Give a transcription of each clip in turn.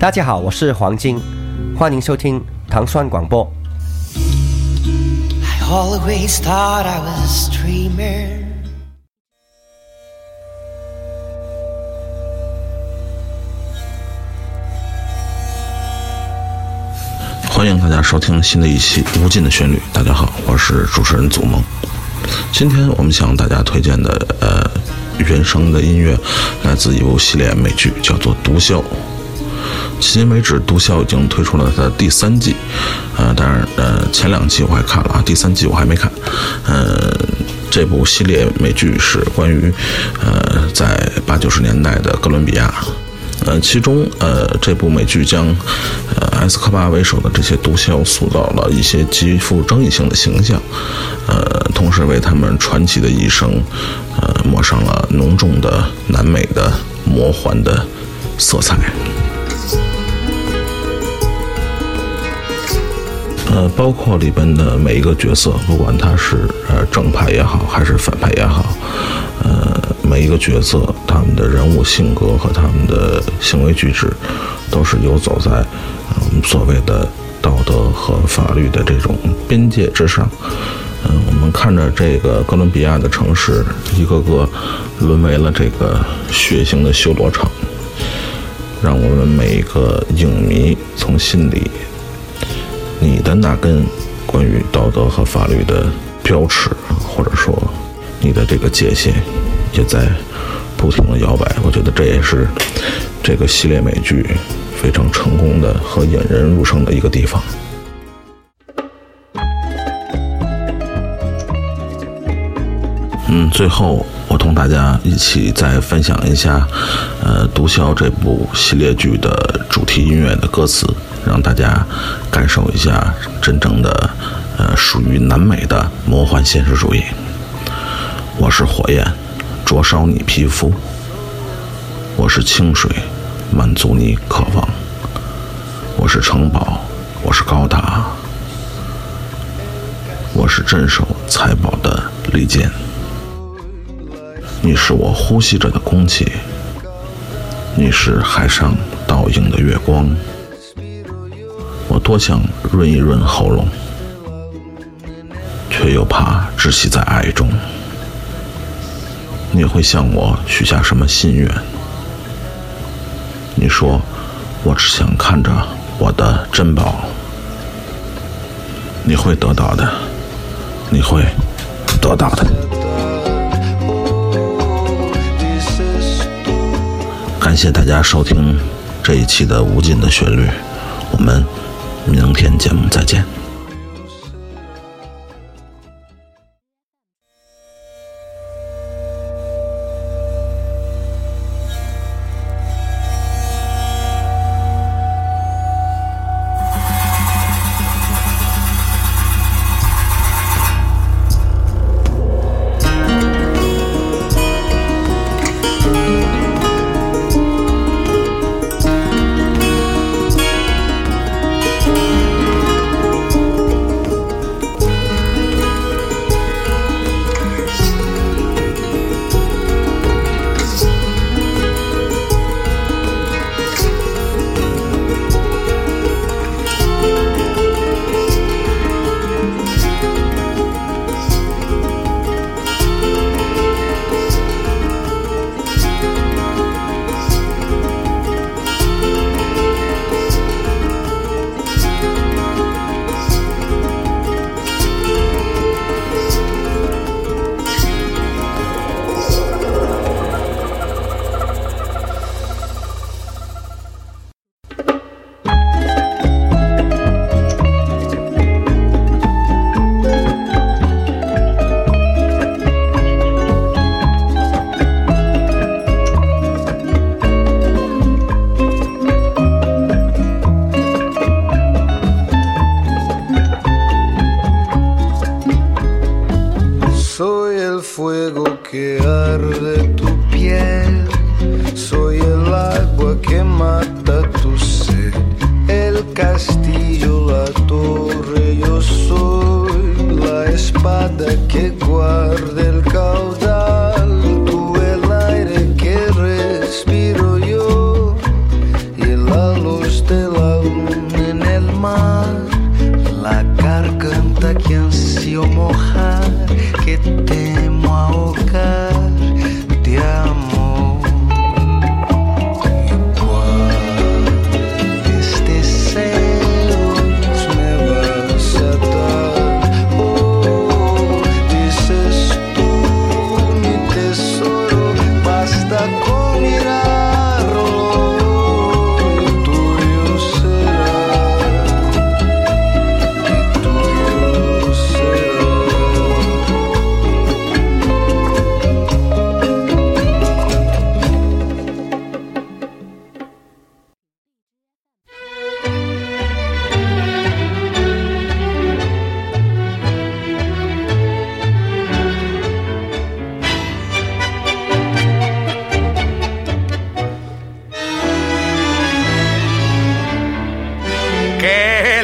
大家好，我是黄金，欢迎收听糖蒜广播。I always thought I was a dreamer. 欢迎大家收听新的一期《无尽的旋律》。大家好，我是主持人祖萌。今天我们向大家推荐的呃原声的音乐，来自一部系列美剧，叫做《毒枭》。迄今为止，《毒枭》已经推出了它的第三季，呃，当然，呃，前两季我还看了啊，第三季我还没看。呃，这部系列美剧是关于呃在八九十年代的哥伦比亚。呃，其中呃，这部美剧将呃埃斯科巴为首的这些毒枭塑造了一些极富争议性的形象，呃，同时为他们传奇的一生呃抹上了浓重的南美的魔幻的色彩。呃，包括里边的每一个角色，不管他是呃正派也好，还是反派也好，呃，每一个角色他们的人物性格和他们的行为举止，都是游走在我们所谓的道德和法律的这种边界之上。嗯、我们看着这个哥伦比亚的城市，一个个沦为了这个血腥的修罗场，让我们每一个影迷从心里。你的那根关于道德和法律的标尺，或者说你的这个界限，也在不停的摇摆。我觉得这也是这个系列美剧非常成功的和引人入胜的一个地方。最后我同大家一起再分享一下，呃，《毒枭》这部系列剧的主题音乐的歌词，让大家感受一下真正的，呃，属于南美的魔幻现实主义。我是火焰，灼烧你皮肤；我是清水，满足你渴望；我是城堡，我是高塔；我是镇守财宝的利剑。你是我呼吸着的空气，你是海上倒映的月光。我多想润一润喉咙，却又怕窒息在爱中。你会向我许下什么心愿？你说，我只想看着我的珍宝。你会得到的，你会得到的。感谢大家收听这一期的《无尽的旋律》，我们明天节目再见。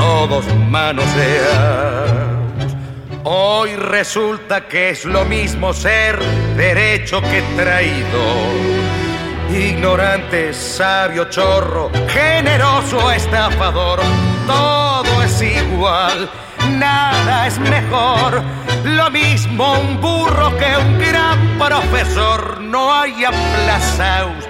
todos manoseados. Hoy resulta que es lo mismo ser derecho que traidor. Ignorante, sabio, chorro, generoso, estafador, todo es igual, nada es mejor. Lo mismo un burro que un gran profesor, no hay aplazaos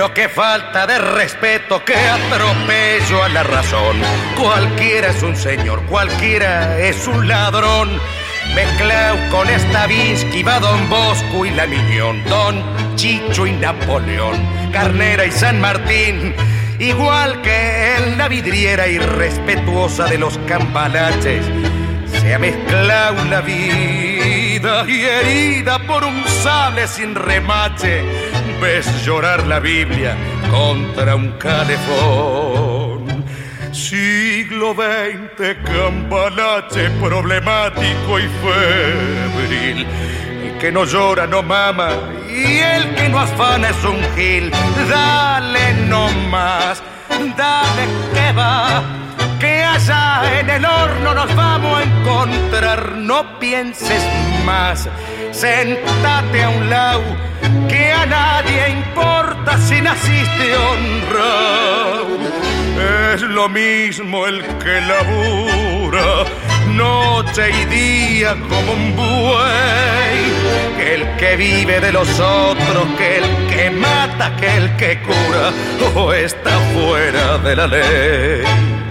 Pero qué falta de respeto, qué atropello a la razón. Cualquiera es un señor, cualquiera es un ladrón. Mezclado con Stavinsky va Don Bosco y la Miñón, Don Chicho y Napoleón, Carnera y San Martín. Igual que en la vidriera irrespetuosa de los cambalaches, se ha mezclado la vida y herida por un sable sin remache. Ves llorar la Biblia contra un calefón. Siglo XX, cambalache problemático y febril. El que no llora no mama y el que no afana es un gil. Dale no más, dale que va que allá en el horno nos vamos a encontrar. No pienses más, sentate a un lado, a nadie importa si naciste honrado. Es lo mismo el que labura noche y día como un buey, que el que vive de los otros, que el que mata, que el que cura, o está fuera de la ley.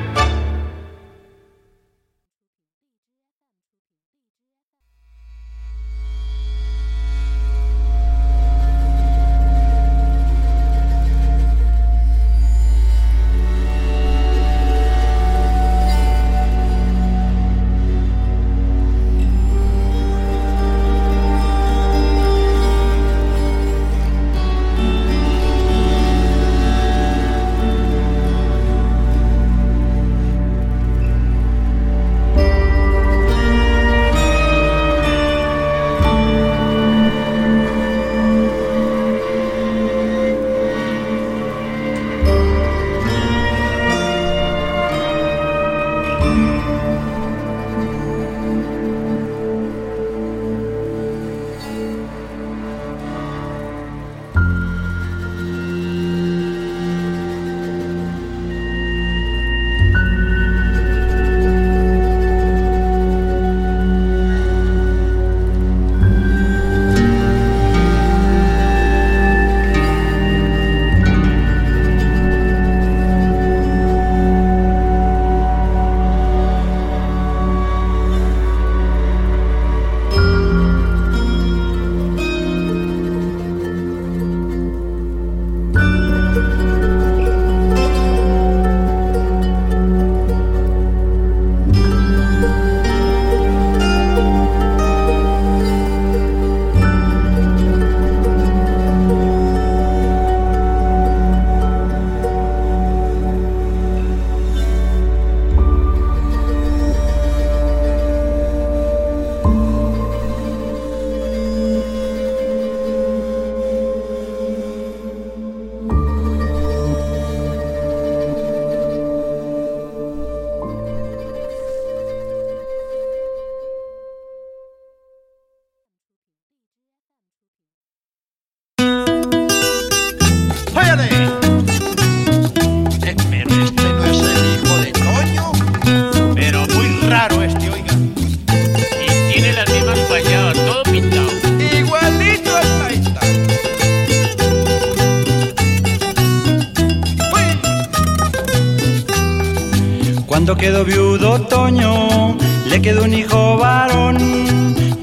Cuando quedó viudo Toño, le quedó un hijo varón,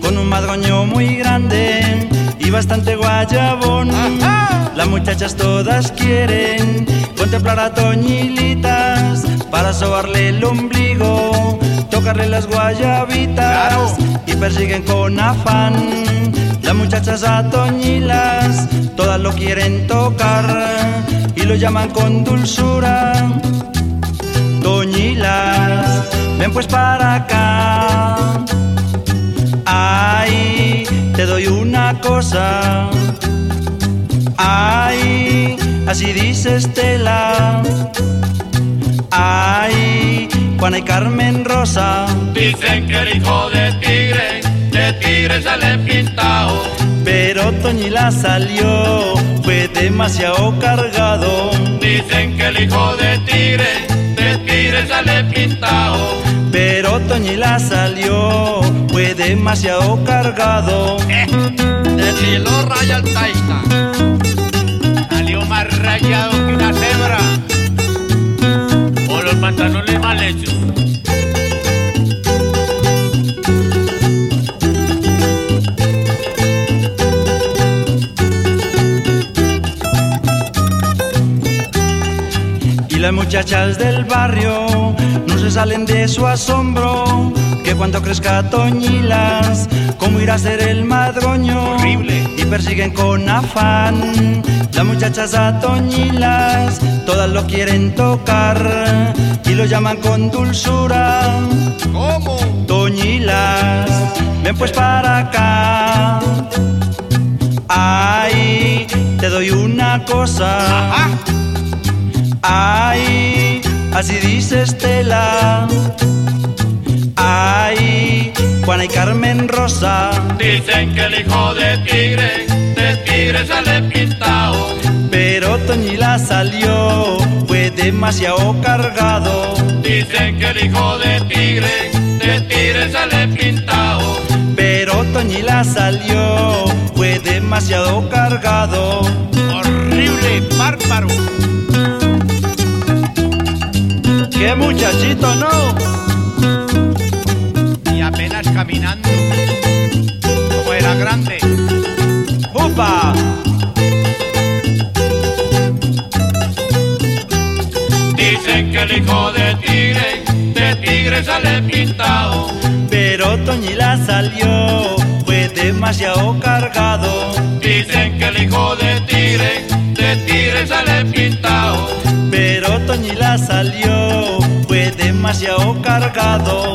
con un madroño muy grande y bastante guayabón. Las muchachas todas quieren contemplar a Toñilitas para sobarle el ombligo, tocarle las guayabitas y persiguen con afán. Las muchachas a Toñilas todas lo quieren tocar y lo llaman con dulzura. Ven pues para acá. Ay, te doy una cosa. Ay, así dice Estela. Ay, Juana y Carmen Rosa. Dicen que el hijo de tigre, de tigre sale pintado. Pero Toñila salió, fue demasiado cargado. Dicen que el hijo de tigre, de tigre sale pintado. Pero Toñila salió, fue demasiado cargado. De cielo raya el taita. Salió más rayado que una cebra. O los pantalones mal hechos. Las muchachas del barrio no se salen de su asombro. Que cuando crezca Toñilas, ¿cómo irá a ser el madroño? Horrible. Y persiguen con afán. Las muchachas a Toñilas, todas lo quieren tocar y lo llaman con dulzura. ¿Cómo? Toñilas, ven pues para acá. Ay, te doy una cosa. Ajá. Ay, así dice Estela. Ay, Juana y Carmen Rosa. Dicen que el hijo de tigre, de tigre sale pintado. Pero Toñila salió, fue demasiado cargado. Dicen que el hijo de tigre, de tigre sale pintado. Pero Toñila salió, fue demasiado cargado. Horrible, bárbaro. ¡Qué muchachito, no! Y apenas caminando. Como era grande. ¡Upa! Dicen que el hijo de tigre, de tigre sale pintado. Pero Toñila salió, fue demasiado cargado. Dicen que el hijo de tigre, de tigre sale pintado. Pero Toñila salió, fue demasiado cargado.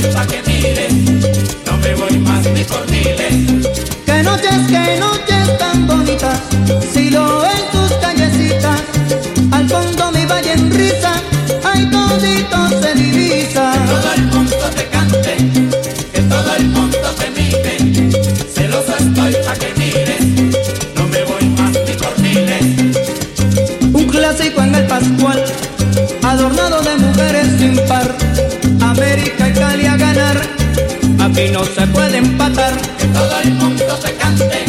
Pa' que no me voy más ni por miles. Que noches, que noches tan bonitas, si lo en tus callecitas, al fondo mi valle en risa, ay todito se divisa. Que todo el mundo te cante, que todo el mundo te mime. Celoso estoy pa' que mires, no me voy más ni por miles. Un clásico en el Pascual, adornado de mujeres sin par, aquí no se puede empatar. Que todo el mundo te cante,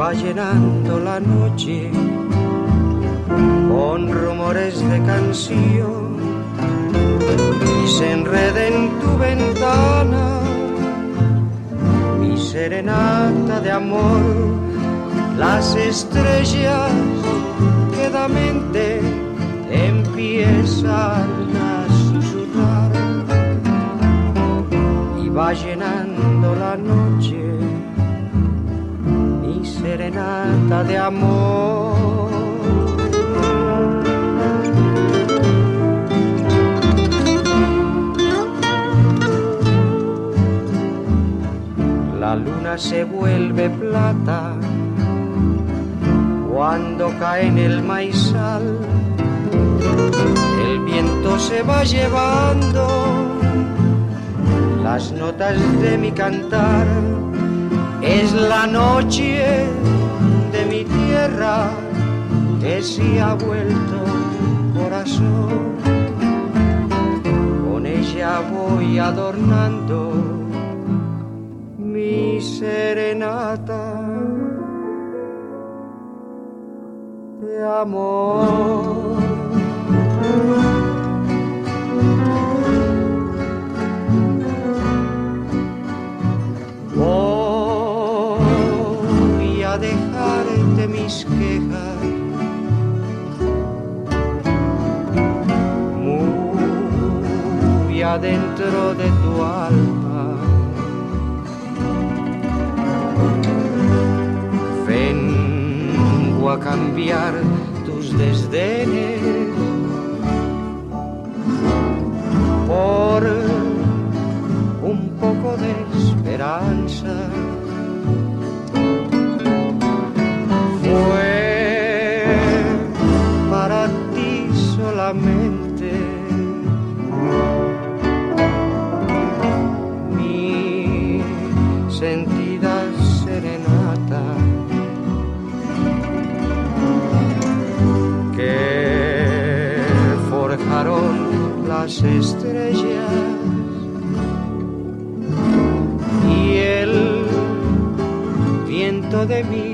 va llenando la noche con rumores de canción y se enreda en tu ventana mi serenata de amor. Las estrellas quedamente empiezan a susurrar y va llenando la noche serenata de amor. La luna se vuelve plata cuando cae en el maizal. El viento se va llevando las notas de mi cantar. Es la noche de mi tierra que se ha vuelto corazón. Con ella voy adornando mi serenata de amor. mis quejas. Muy adentro de tu alma. Vengo a cambiar tus desdenes por un poco de esperanza. Las estrellas. Y el viento de mis